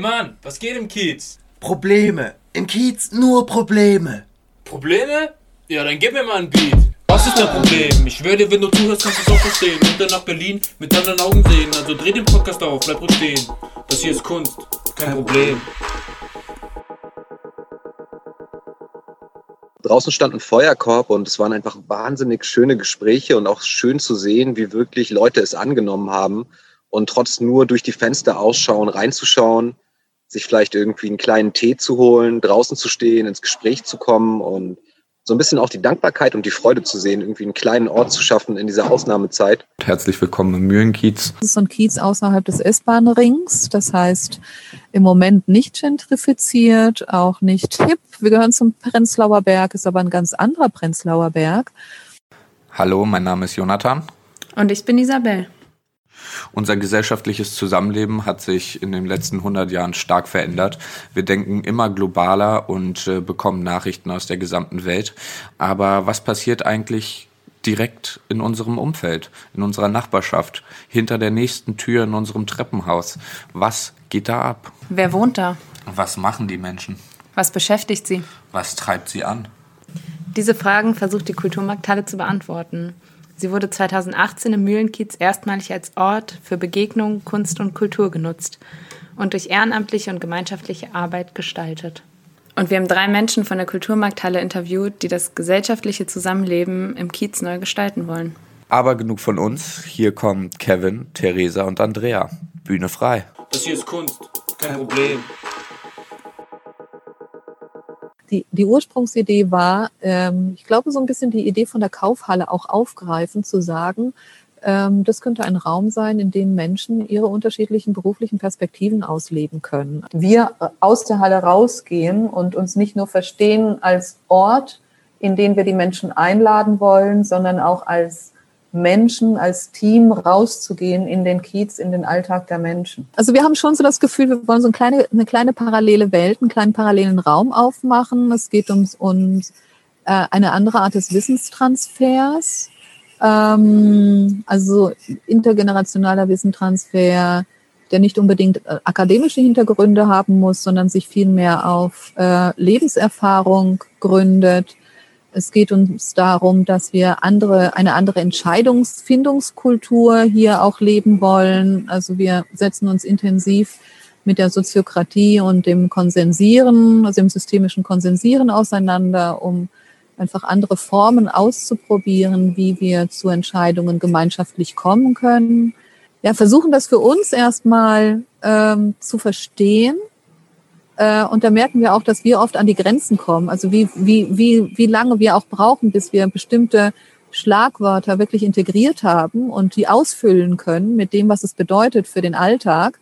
Mann, was geht im Kiez? Probleme. Im Kiez nur Probleme. Probleme? Ja, dann gib mir mal ein Beat. Was ist dein Problem? Ich dir, wenn du zuhörst, kannst du es auch verstehen. Und dann nach Berlin mit anderen Augen sehen. Also dreh den Podcast auf, bleib ruhig stehen. Das hier ist Kunst, kein Problem. Draußen stand ein Feuerkorb und es waren einfach wahnsinnig schöne Gespräche und auch schön zu sehen, wie wirklich Leute es angenommen haben und trotz nur durch die Fenster ausschauen, reinzuschauen, sich vielleicht irgendwie einen kleinen Tee zu holen, draußen zu stehen, ins Gespräch zu kommen und so ein bisschen auch die Dankbarkeit und die Freude zu sehen, irgendwie einen kleinen Ort zu schaffen in dieser Ausnahmezeit. Herzlich willkommen im Mühlenkiez. Das ist so ein Kiez außerhalb des S-Bahn-Rings. Das heißt, im Moment nicht gentrifiziert, auch nicht hip. Wir gehören zum Prenzlauer Berg, ist aber ein ganz anderer Prenzlauer Berg. Hallo, mein Name ist Jonathan. Und ich bin Isabel. Unser gesellschaftliches Zusammenleben hat sich in den letzten 100 Jahren stark verändert. Wir denken immer globaler und äh, bekommen Nachrichten aus der gesamten Welt. Aber was passiert eigentlich direkt in unserem Umfeld, in unserer Nachbarschaft, hinter der nächsten Tür in unserem Treppenhaus? Was geht da ab? Wer wohnt da? Was machen die Menschen? Was beschäftigt sie? Was treibt sie an? Diese Fragen versucht die Kulturmarkthalle zu beantworten. Sie wurde 2018 im Mühlenkiez erstmalig als Ort für Begegnung, Kunst und Kultur genutzt und durch ehrenamtliche und gemeinschaftliche Arbeit gestaltet. Und wir haben drei Menschen von der Kulturmarkthalle interviewt, die das gesellschaftliche Zusammenleben im Kiez neu gestalten wollen. Aber genug von uns. Hier kommen Kevin, Theresa und Andrea. Bühne frei. Das hier ist Kunst, kein Problem. Die, die Ursprungsidee war, ähm, ich glaube, so ein bisschen die Idee von der Kaufhalle auch aufgreifen, zu sagen, ähm, das könnte ein Raum sein, in dem Menschen ihre unterschiedlichen beruflichen Perspektiven ausleben können. Wir aus der Halle rausgehen und uns nicht nur verstehen als Ort, in den wir die Menschen einladen wollen, sondern auch als Menschen, als Team rauszugehen in den Kiez, in den Alltag der Menschen. Also wir haben schon so das Gefühl, wir wollen so eine kleine, eine kleine parallele Welt, einen kleinen parallelen Raum aufmachen. Es geht um, um äh, eine andere Art des Wissenstransfers, ähm, also intergenerationaler Wissenstransfer, der nicht unbedingt äh, akademische Hintergründe haben muss, sondern sich vielmehr auf äh, Lebenserfahrung gründet es geht uns darum, dass wir andere, eine andere Entscheidungsfindungskultur hier auch leben wollen. Also wir setzen uns intensiv mit der Soziokratie und dem Konsensieren, also dem systemischen Konsensieren auseinander, um einfach andere Formen auszuprobieren, wie wir zu Entscheidungen gemeinschaftlich kommen können. Ja, versuchen das für uns erstmal ähm, zu verstehen und da merken wir auch, dass wir oft an die Grenzen kommen. Also wie, wie, wie, wie lange wir auch brauchen, bis wir bestimmte Schlagwörter wirklich integriert haben und die ausfüllen können mit dem, was es bedeutet für den Alltag,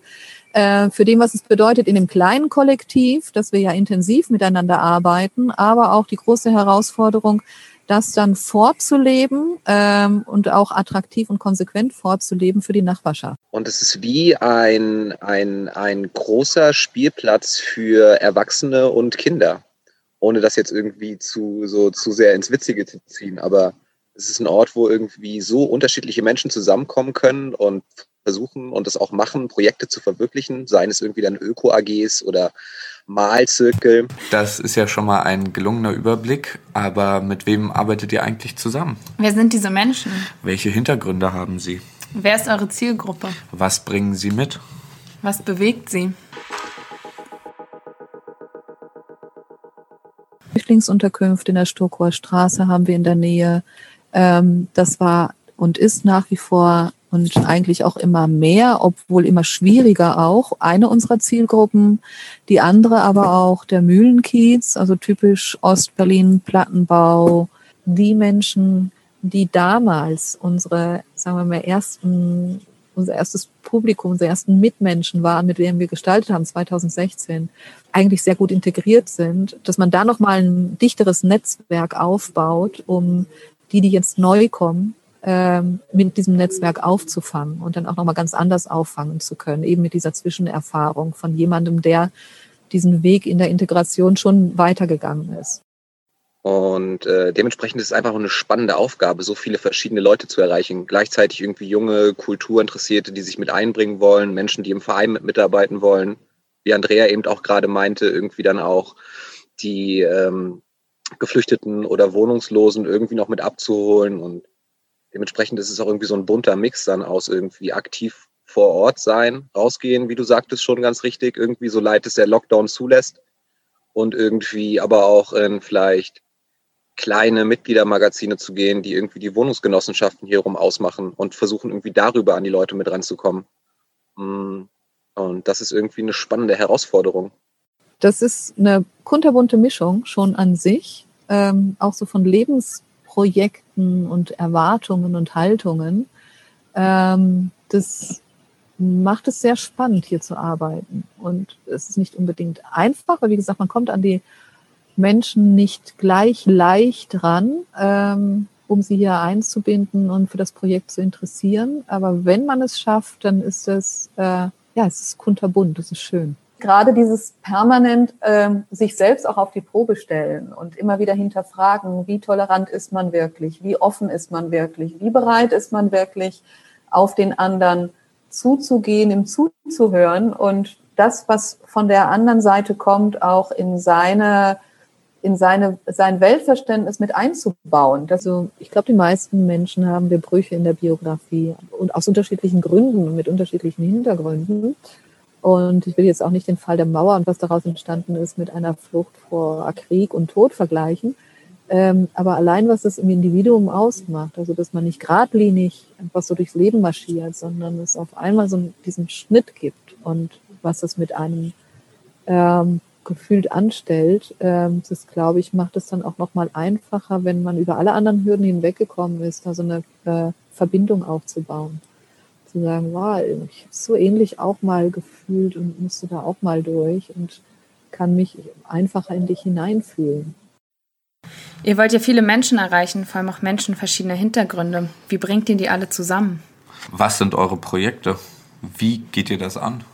äh, für dem, was es bedeutet in dem kleinen Kollektiv, dass wir ja intensiv miteinander arbeiten, aber auch die große Herausforderung, das dann vorzuleben ähm, und auch attraktiv und konsequent vorzuleben für die Nachbarschaft. Und es ist wie ein, ein, ein großer Spielplatz für Erwachsene und Kinder, ohne das jetzt irgendwie zu, so, zu sehr ins Witzige zu ziehen. Aber es ist ein Ort, wo irgendwie so unterschiedliche Menschen zusammenkommen können und versuchen und das auch machen, Projekte zu verwirklichen, seien es irgendwie dann Öko-AGs oder Malzirkel. Das ist ja schon mal ein gelungener Überblick, aber mit wem arbeitet ihr eigentlich zusammen? Wer sind diese Menschen? Welche Hintergründe haben sie? Wer ist eure Zielgruppe? Was bringen sie mit? Was bewegt sie? Flüchtlingsunterkünfte in der Stokower Straße haben wir in der Nähe. Ähm, das war und ist nach wie vor und eigentlich auch immer mehr, obwohl immer schwieriger auch. Eine unserer Zielgruppen, die andere aber auch der Mühlenkiez, also typisch Ostberlin, Plattenbau, die Menschen, die damals unsere, sagen wir mal, ersten, unser erstes Publikum, unsere ersten Mitmenschen waren, mit denen wir gestaltet haben, 2016, eigentlich sehr gut integriert sind, dass man da nochmal ein dichteres Netzwerk aufbaut, um die, die jetzt neu kommen, ähm, mit diesem Netzwerk aufzufangen und dann auch nochmal ganz anders auffangen zu können, eben mit dieser Zwischenerfahrung von jemandem, der diesen Weg in der Integration schon weitergegangen ist. Und äh, dementsprechend ist es einfach eine spannende Aufgabe, so viele verschiedene Leute zu erreichen. Gleichzeitig irgendwie junge, Kulturinteressierte, die sich mit einbringen wollen, Menschen, die im Verein mit mitarbeiten wollen. Wie Andrea eben auch gerade meinte, irgendwie dann auch die ähm, Geflüchteten oder Wohnungslosen irgendwie noch mit abzuholen. Und dementsprechend ist es auch irgendwie so ein bunter Mix dann aus irgendwie aktiv vor Ort sein, rausgehen, wie du sagtest, schon ganz richtig, irgendwie so leid es der Lockdown zulässt. Und irgendwie aber auch in vielleicht kleine Mitgliedermagazine zu gehen, die irgendwie die Wohnungsgenossenschaften hierum ausmachen und versuchen irgendwie darüber an die Leute mit ranzukommen. Mm, und das ist irgendwie eine spannende Herausforderung. Das ist eine kunterbunte Mischung schon an sich, ähm, auch so von Lebensprojekten und Erwartungen und Haltungen. Ähm, das macht es sehr spannend, hier zu arbeiten. Und es ist nicht unbedingt einfach, weil wie gesagt, man kommt an die Menschen nicht gleich leicht ran, ähm, um sie hier einzubinden und für das Projekt zu interessieren. Aber wenn man es schafft, dann ist es, äh, ja, es ist kunterbunt, es ist schön gerade dieses permanent ähm, sich selbst auch auf die Probe stellen und immer wieder hinterfragen, wie tolerant ist man wirklich, wie offen ist man wirklich, wie bereit ist man wirklich, auf den anderen zuzugehen, ihm zuzuhören und das, was von der anderen Seite kommt, auch in seine in seine, sein Weltverständnis mit einzubauen. Also ich glaube, die meisten Menschen haben wir Brüche in der Biografie und aus unterschiedlichen Gründen und mit unterschiedlichen Hintergründen. Und ich will jetzt auch nicht den Fall der Mauer und was daraus entstanden ist mit einer Flucht vor Krieg und Tod vergleichen. Ähm, aber allein, was das im Individuum ausmacht, also dass man nicht geradlinig einfach so durchs Leben marschiert, sondern es auf einmal so diesen Schnitt gibt und was das mit einem ähm, gefühlt anstellt, ähm, das glaube ich, macht es dann auch nochmal einfacher, wenn man über alle anderen Hürden hinweggekommen ist, da so eine äh, Verbindung aufzubauen zu sagen, wow, ich habe so ähnlich auch mal gefühlt und musste da auch mal durch und kann mich einfacher in dich hineinfühlen. Ihr wollt ja viele Menschen erreichen, vor allem auch Menschen verschiedener Hintergründe. Wie bringt ihr die alle zusammen? Was sind eure Projekte? Wie geht ihr das an?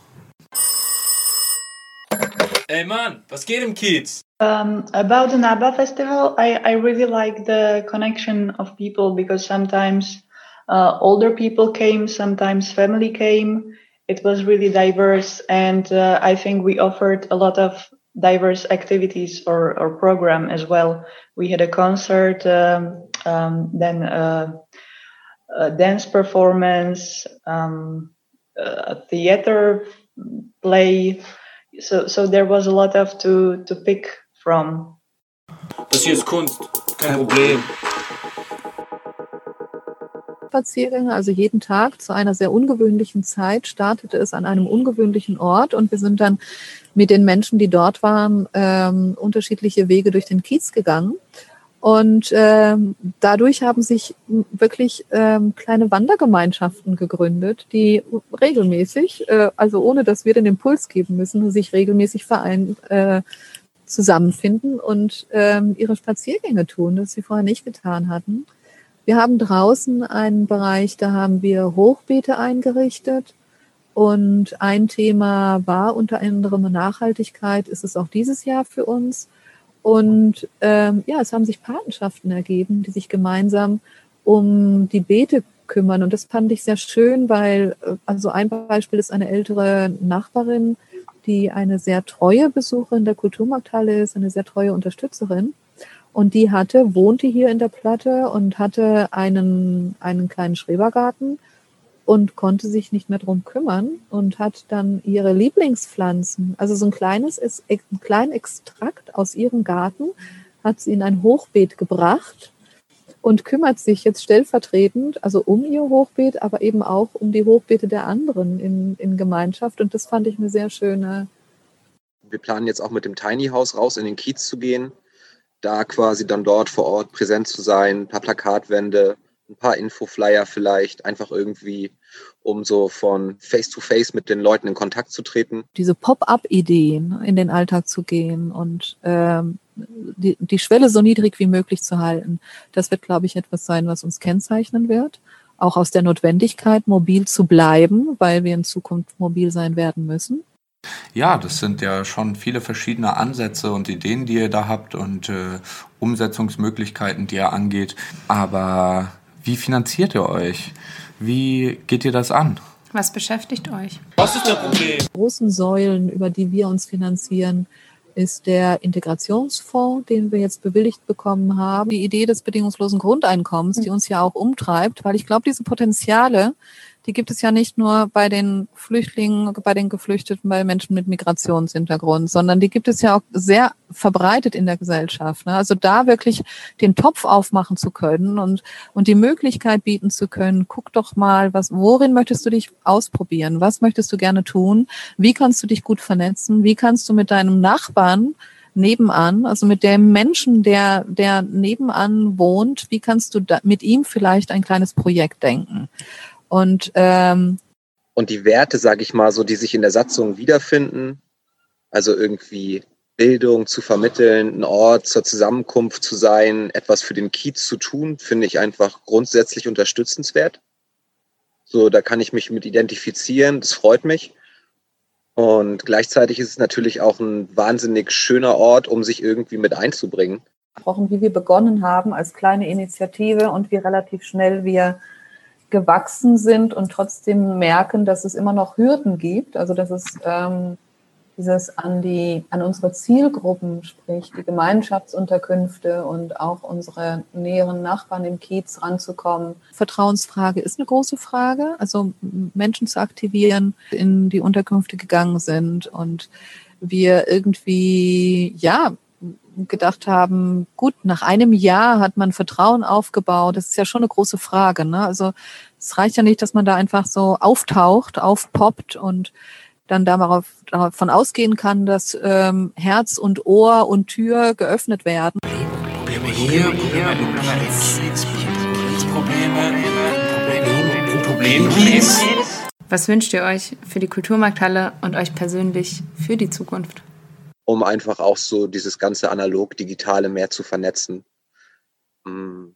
Ey Mann, was geht im Kiez? Um, about the NABA festival, I, I really like the connection of people because sometimes uh, older people came, sometimes family came. It was really diverse, and uh, I think we offered a lot of diverse activities or, or program as well. We had a concert, um, um, then a, a, dance performance, um, a theater play. So, so there was a lot of to, to pick from. Das hier ist Kunst, kein Problem. Spaziergänge, also jeden Tag zu einer sehr ungewöhnlichen Zeit startete es an einem ungewöhnlichen Ort und wir sind dann mit den Menschen, die dort waren, ähm, unterschiedliche Wege durch den Kiez gegangen. Und ähm, dadurch haben sich wirklich ähm, kleine Wandergemeinschaften gegründet, die regelmäßig, äh, also ohne dass wir den Impuls geben müssen, sich regelmäßig verein, äh, zusammenfinden und ähm, ihre Spaziergänge tun, das sie vorher nicht getan hatten. Wir haben draußen einen Bereich, da haben wir Hochbeete eingerichtet. Und ein Thema war unter anderem Nachhaltigkeit, ist es auch dieses Jahr für uns. Und ähm, ja, es haben sich Patenschaften ergeben, die sich gemeinsam um die Beete kümmern. Und das fand ich sehr schön, weil, äh, also ein Beispiel ist eine ältere Nachbarin, die eine sehr treue Besucherin der Kulturmarkthalle ist, eine sehr treue Unterstützerin. Und die hatte, wohnte hier in der Platte und hatte einen, einen kleinen Schrebergarten und konnte sich nicht mehr drum kümmern und hat dann ihre Lieblingspflanzen, also so ein kleines, einen kleinen Extrakt aus ihrem Garten, hat sie in ein Hochbeet gebracht und kümmert sich jetzt stellvertretend, also um ihr Hochbeet, aber eben auch um die Hochbeete der anderen in, in Gemeinschaft. Und das fand ich eine sehr schöne. Wir planen jetzt auch mit dem Tiny House raus in den Kiez zu gehen da quasi dann dort vor Ort präsent zu sein, ein paar Plakatwände, ein paar Infoflyer vielleicht, einfach irgendwie, um so von Face to Face mit den Leuten in Kontakt zu treten. Diese Pop-up-Ideen in den Alltag zu gehen und ähm, die, die Schwelle so niedrig wie möglich zu halten, das wird, glaube ich, etwas sein, was uns kennzeichnen wird. Auch aus der Notwendigkeit, mobil zu bleiben, weil wir in Zukunft mobil sein werden müssen. Ja, das sind ja schon viele verschiedene Ansätze und Ideen, die ihr da habt und äh, Umsetzungsmöglichkeiten, die ihr angeht. Aber wie finanziert ihr euch? Wie geht ihr das an? Was beschäftigt euch? Was ist das Problem? großen Säulen, über die wir uns finanzieren, ist der Integrationsfonds, den wir jetzt bewilligt bekommen haben. Die Idee des bedingungslosen Grundeinkommens, die uns ja auch umtreibt, weil ich glaube, diese Potenziale, die gibt es ja nicht nur bei den Flüchtlingen, bei den Geflüchteten, bei Menschen mit Migrationshintergrund, sondern die gibt es ja auch sehr verbreitet in der Gesellschaft. Ne? Also da wirklich den Topf aufmachen zu können und, und die Möglichkeit bieten zu können, guck doch mal, was, worin möchtest du dich ausprobieren? Was möchtest du gerne tun? Wie kannst du dich gut vernetzen? Wie kannst du mit deinem Nachbarn nebenan, also mit dem Menschen, der, der nebenan wohnt, wie kannst du da, mit ihm vielleicht ein kleines Projekt denken? Und ähm, Und die Werte, sage ich mal, so, die sich in der Satzung wiederfinden, also irgendwie Bildung zu vermitteln, ein Ort zur Zusammenkunft zu sein, etwas für den Kiez zu tun, finde ich einfach grundsätzlich unterstützenswert. So, da kann ich mich mit identifizieren, das freut mich. Und gleichzeitig ist es natürlich auch ein wahnsinnig schöner Ort, um sich irgendwie mit einzubringen. wie wir begonnen haben als kleine Initiative und wie relativ schnell wir gewachsen sind und trotzdem merken, dass es immer noch Hürden gibt. Also dass es ähm, dieses an die an unsere Zielgruppen, sprich die Gemeinschaftsunterkünfte und auch unsere näheren Nachbarn im Kiez ranzukommen. Vertrauensfrage ist eine große Frage. Also Menschen zu aktivieren, in die Unterkünfte gegangen sind und wir irgendwie ja gedacht haben, gut, nach einem Jahr hat man Vertrauen aufgebaut. Das ist ja schon eine große Frage. Ne? Also es reicht ja nicht, dass man da einfach so auftaucht, aufpoppt und dann darauf, davon ausgehen kann, dass ähm, Herz und Ohr und Tür geöffnet werden. Probleme hier, Probleme Probleme, Probleme. Was wünscht ihr euch für die Kulturmarkthalle und euch persönlich für die Zukunft? Um einfach auch so dieses ganze analog-digitale mehr zu vernetzen. Mm,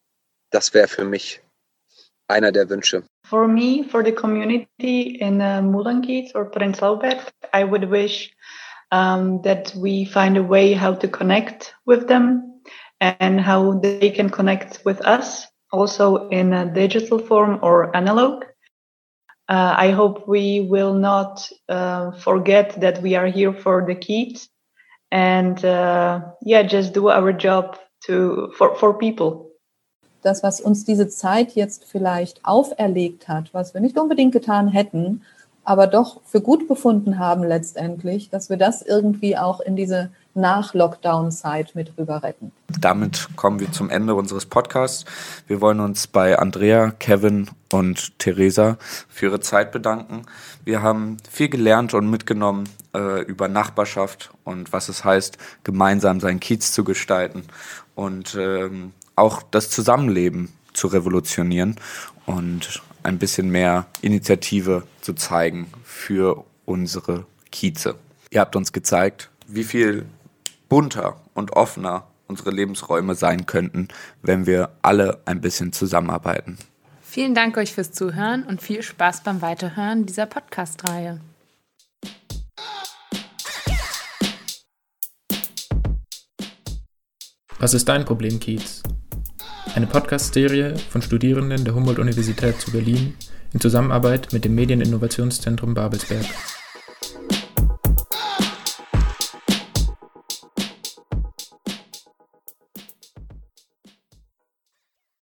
Das wäre für mich einer der Wünsche. For me, for the community in uh, Mulangit or Prenzlauberg, I would wish um, that we find a way how to connect with them and how they can connect with us, also in a digital form or analog. Uh, I hope we will not uh, forget that we are here for the kids and uh, yeah, just do our job to for, for people. Das, was uns diese Zeit jetzt vielleicht auferlegt hat, was wir nicht unbedingt getan hätten, aber doch für gut befunden haben letztendlich, dass wir das irgendwie auch in diese Nach-Lockdown-Zeit mit rüber retten. Damit kommen wir zum Ende unseres Podcasts. Wir wollen uns bei Andrea, Kevin und Theresa für ihre Zeit bedanken. Wir haben viel gelernt und mitgenommen äh, über Nachbarschaft und was es heißt, gemeinsam seinen Kiez zu gestalten und ähm, auch das Zusammenleben zu revolutionieren und ein bisschen mehr Initiative zu zeigen für unsere Kieze. Ihr habt uns gezeigt, wie viel bunter und offener unsere Lebensräume sein könnten, wenn wir alle ein bisschen zusammenarbeiten. Vielen Dank euch fürs Zuhören und viel Spaß beim Weiterhören dieser Podcast-Reihe. Was ist dein Problem, Kiez? Eine Podcast-Serie von Studierenden der Humboldt-Universität zu Berlin in Zusammenarbeit mit dem Medieninnovationszentrum Babelsberg.